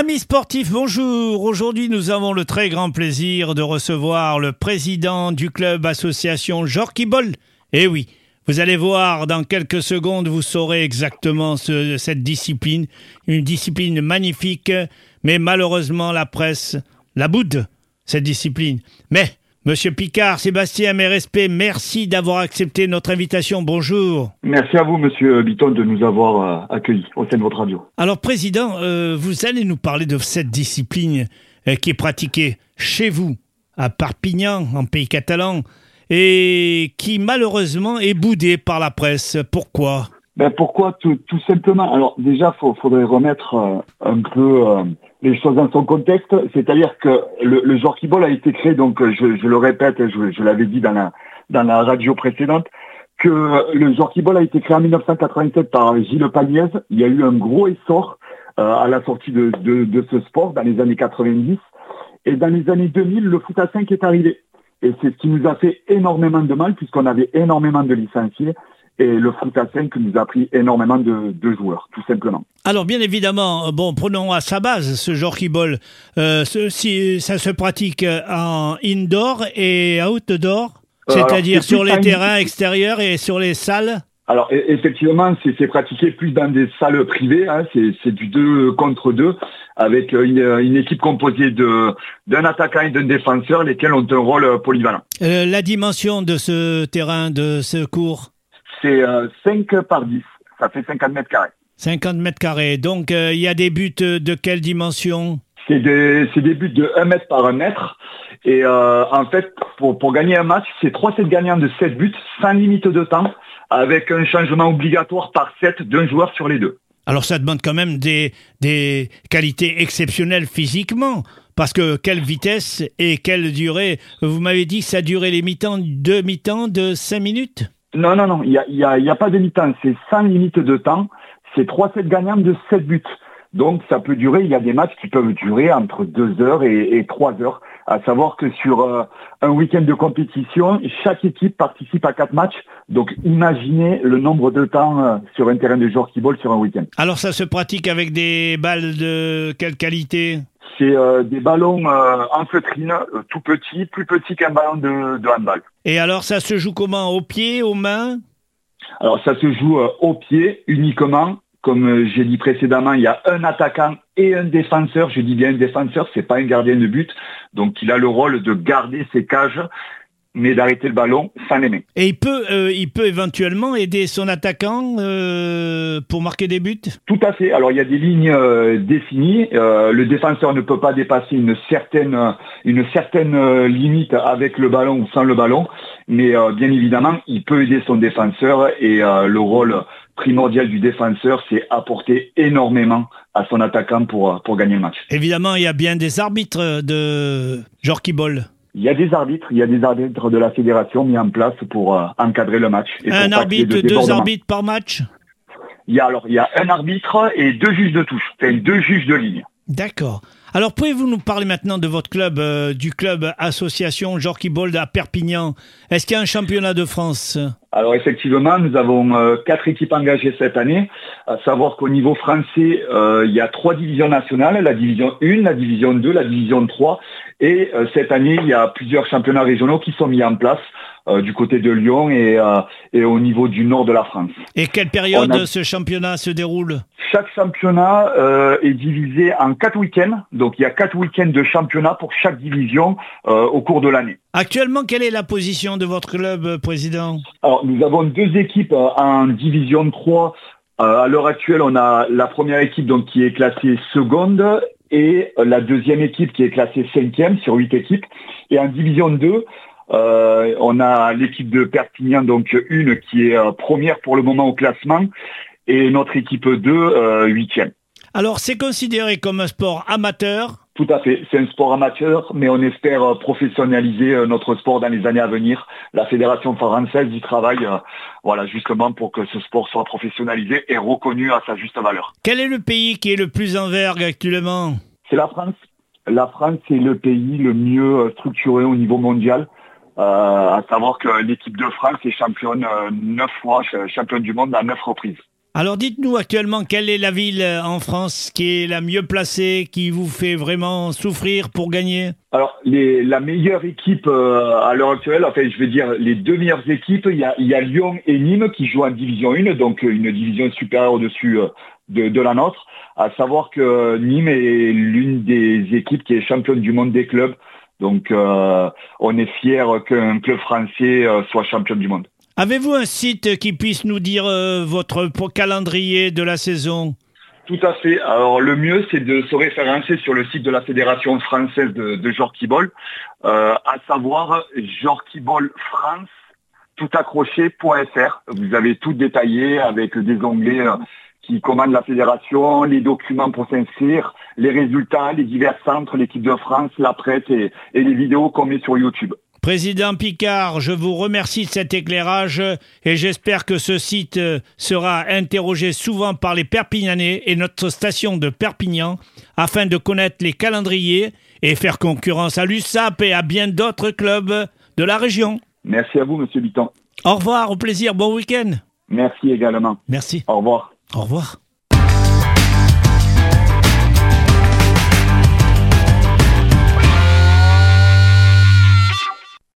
Amis sportifs, bonjour. Aujourd'hui, nous avons le très grand plaisir de recevoir le président du club association Jorki. Eh oui, vous allez voir dans quelques secondes, vous saurez exactement ce- cette discipline, une discipline magnifique, mais malheureusement la presse la boude, cette discipline. Mais, Monsieur Picard, Sébastien, mes respects, merci d'avoir accepté notre invitation. Bonjour. Merci à vous, Monsieur Bitton, de nous avoir euh, accueillis au sein de votre radio. Alors, Président, euh, vous allez nous parler de cette discipline euh, qui est pratiquée chez vous, à Perpignan, en pays catalan, et qui malheureusement est boudée par la presse. Pourquoi? Ben pourquoi tout, tout simplement? Alors déjà, il faudrait remettre euh, un peu euh, les choses dans son contexte. C'est-à-dire que le, le Jorki Ball a été créé, donc euh, je, je le répète, je, je l'avais dit dans la, dans la radio précédente, que le Jorki Ball a été créé en 1987 par Gilles Pagnaise. Il y a eu un gros essor euh, à la sortie de, de, de ce sport dans les années 90. Et dans les années 2000, le foot à 5 est arrivé. Et c'est ce qui nous a fait énormément de mal puisqu'on avait énormément de licenciés et le foot à 5 nous a pris énormément de, de joueurs, tout simplement. Alors, bien évidemment, euh, bon, prenons à sa base ce Jorki Ball. Euh, ce- si, ça se pratique euh, en indoor et outdoor, Euh, c'est-à-dire sur les terrains extérieurs et sur les salles Alors e- effectivement, c'est pratiqué plus dans des salles privées, hein, c'est du 2 contre 2, avec une, une équipe composée de d'un attaquant et d'un défenseur, lesquels ont un rôle polyvalent. Euh, La dimension de ce terrain, de ce cours C'est euh, 5 par 10, ça fait 50 mètres carrés. 50 mètres carrés. Donc, euh, il y a des buts de quelle dimension? C'est des, buts de 1 mètre par 1 mètre. Et euh, en fait, pour, pour gagner un match, c'est 3 sets gagnants de 7 buts, sans limite de temps, avec un changement obligatoire par set d'un joueur sur les deux. Alors, ça demande quand même des, des qualités exceptionnelles physiquement. Parce que quelle vitesse et quelle durée Vous m'avez dit que ça durait les mi-temps, deux mi-temps de 5 minutes? Non, non, non, il n'y a, a, pas de mi-temps, c'est sans limite de temps, c'est 3 sets gagnants de 7 buts. Donc ça peut durer, il y a des matchs qui peuvent durer entre 2 heures et, et 3 heures. À savoir que sur euh, un week-end de compétition, chaque équipe participe à 4 matchs. Donc imaginez le nombre de temps euh, sur un terrain de joueurs qui ball sur un week-end. Alors, ça se pratique avec des balles de quelle qualité? C'est euh, des ballons euh, en feutrine, euh, tout petits, plus petits qu'un ballon de, de handball. Et alors, ça se joue comment? Au pied, aux mains? Alors ça se joue au pied uniquement. Comme j'ai dit précédemment, il y a un attaquant et un défenseur. Je dis bien un défenseur, c'est pas un gardien de but. Donc il a le rôle de garder ses cages, mais d'arrêter le ballon sans les mains. Et il peut, euh, il peut éventuellement aider son attaquant euh, pour marquer des buts? Tout à fait. Alors il y a des lignes euh, définies. Le défenseur ne peut pas dépasser une certaine, une certaine limite avec le ballon ou sans le ballon. Mais bien évidemment, il peut aider son défenseur et le rôle primordial du défenseur, c'est apporter énormément à son attaquant pour, pour gagner le match. Évidemment, il y a bien des arbitres de Jorki Ball. Il y a des arbitres, il y a des arbitres de la fédération mis en place pour euh, encadrer le match. et Un arbitre, de deux arbitres par match? Il y a alors il y a un arbitre et deux juges de touche, enfin deux juges de ligne. D'accord. Alors, pouvez-vous nous parler maintenant de votre club, euh, du club association Jorki Ball à Perpignan? Est-ce qu'il y a un championnat de France? Alors effectivement, nous avons euh, quatre équipes engagées cette année. À savoir qu'au niveau français, euh, il y a trois divisions nationales, la division 1, la division 2, la division 3. Et cette année, il y a plusieurs championnats régionaux qui sont mis en place du côté de Lyon et, et au niveau du nord de la France. Et quelle période a- ce championnat se déroule? Chaque championnat euh, est divisé en quatre week-ends. Donc il y a quatre week-ends de championnat pour chaque division euh, au cours de l'année. Actuellement, quelle est la position de votre club, euh, président? Alors, nous avons deux équipes en division 3. Euh, à l'heure actuelle, on a la première équipe donc, qui est classée seconde et la deuxième équipe qui est classée cinquième sur huit équipes. Et en division 2, euh, on a l'équipe de Perpignan, donc une qui est euh, première pour le moment au classement et notre équipe 2, euh, huitième. Alors, c'est considéré comme un sport amateur? Tout à fait, c'est un sport amateur, mais on espère euh, professionnaliser euh, notre sport dans les années à venir. La Fédération française y travaille euh, voilà, justement pour que ce sport soit professionnalisé et reconnu à sa juste valeur. Quel est le pays qui est le plus en vergue actuellement? C'est la France. La France est le pays le mieux structuré au niveau mondial. Euh, à savoir que l'équipe de France est championne euh, neuf fois, ch- championne du monde à neuf reprises. Alors dites-nous actuellement quelle est la ville en France qui est la mieux placée, qui vous fait vraiment souffrir pour gagner? Alors la meilleure équipe euh, à l'heure actuelle, enfin je vais dire les deux meilleures équipes, il y a, Lyon et Nîmes qui jouent en division 1, donc une division supérieure au-dessus euh, de, la nôtre. À savoir que Nîmes est l'une des équipes qui est championne du monde des clubs. Donc euh, on est fier qu'un club français euh, soit champion du monde. Avez-vous un site qui puisse nous dire euh, votre calendrier de la saison? Tout à fait. Alors le mieux, c'est de se référencer sur le site de la Fédération française de, de Jorkiball, euh, à savoir Jorkiball France tout accroché.fr. Vous avez tout détaillé avec des onglets euh, qui commandent la fédération, les documents pour s'inscrire, les résultats, les divers centres, l'équipe de France, la et, et les vidéos qu'on met sur YouTube. Président Picard, je vous remercie de cet éclairage et j'espère que ce site sera interrogé souvent par les Perpignanais et notre station de Perpignan afin de connaître les calendriers et faire concurrence à l'USAP et à bien d'autres clubs de la région. Merci à vous, Monsieur Bitton. Au revoir, au plaisir, bon week-end. Merci également. Merci. Au revoir. Au revoir.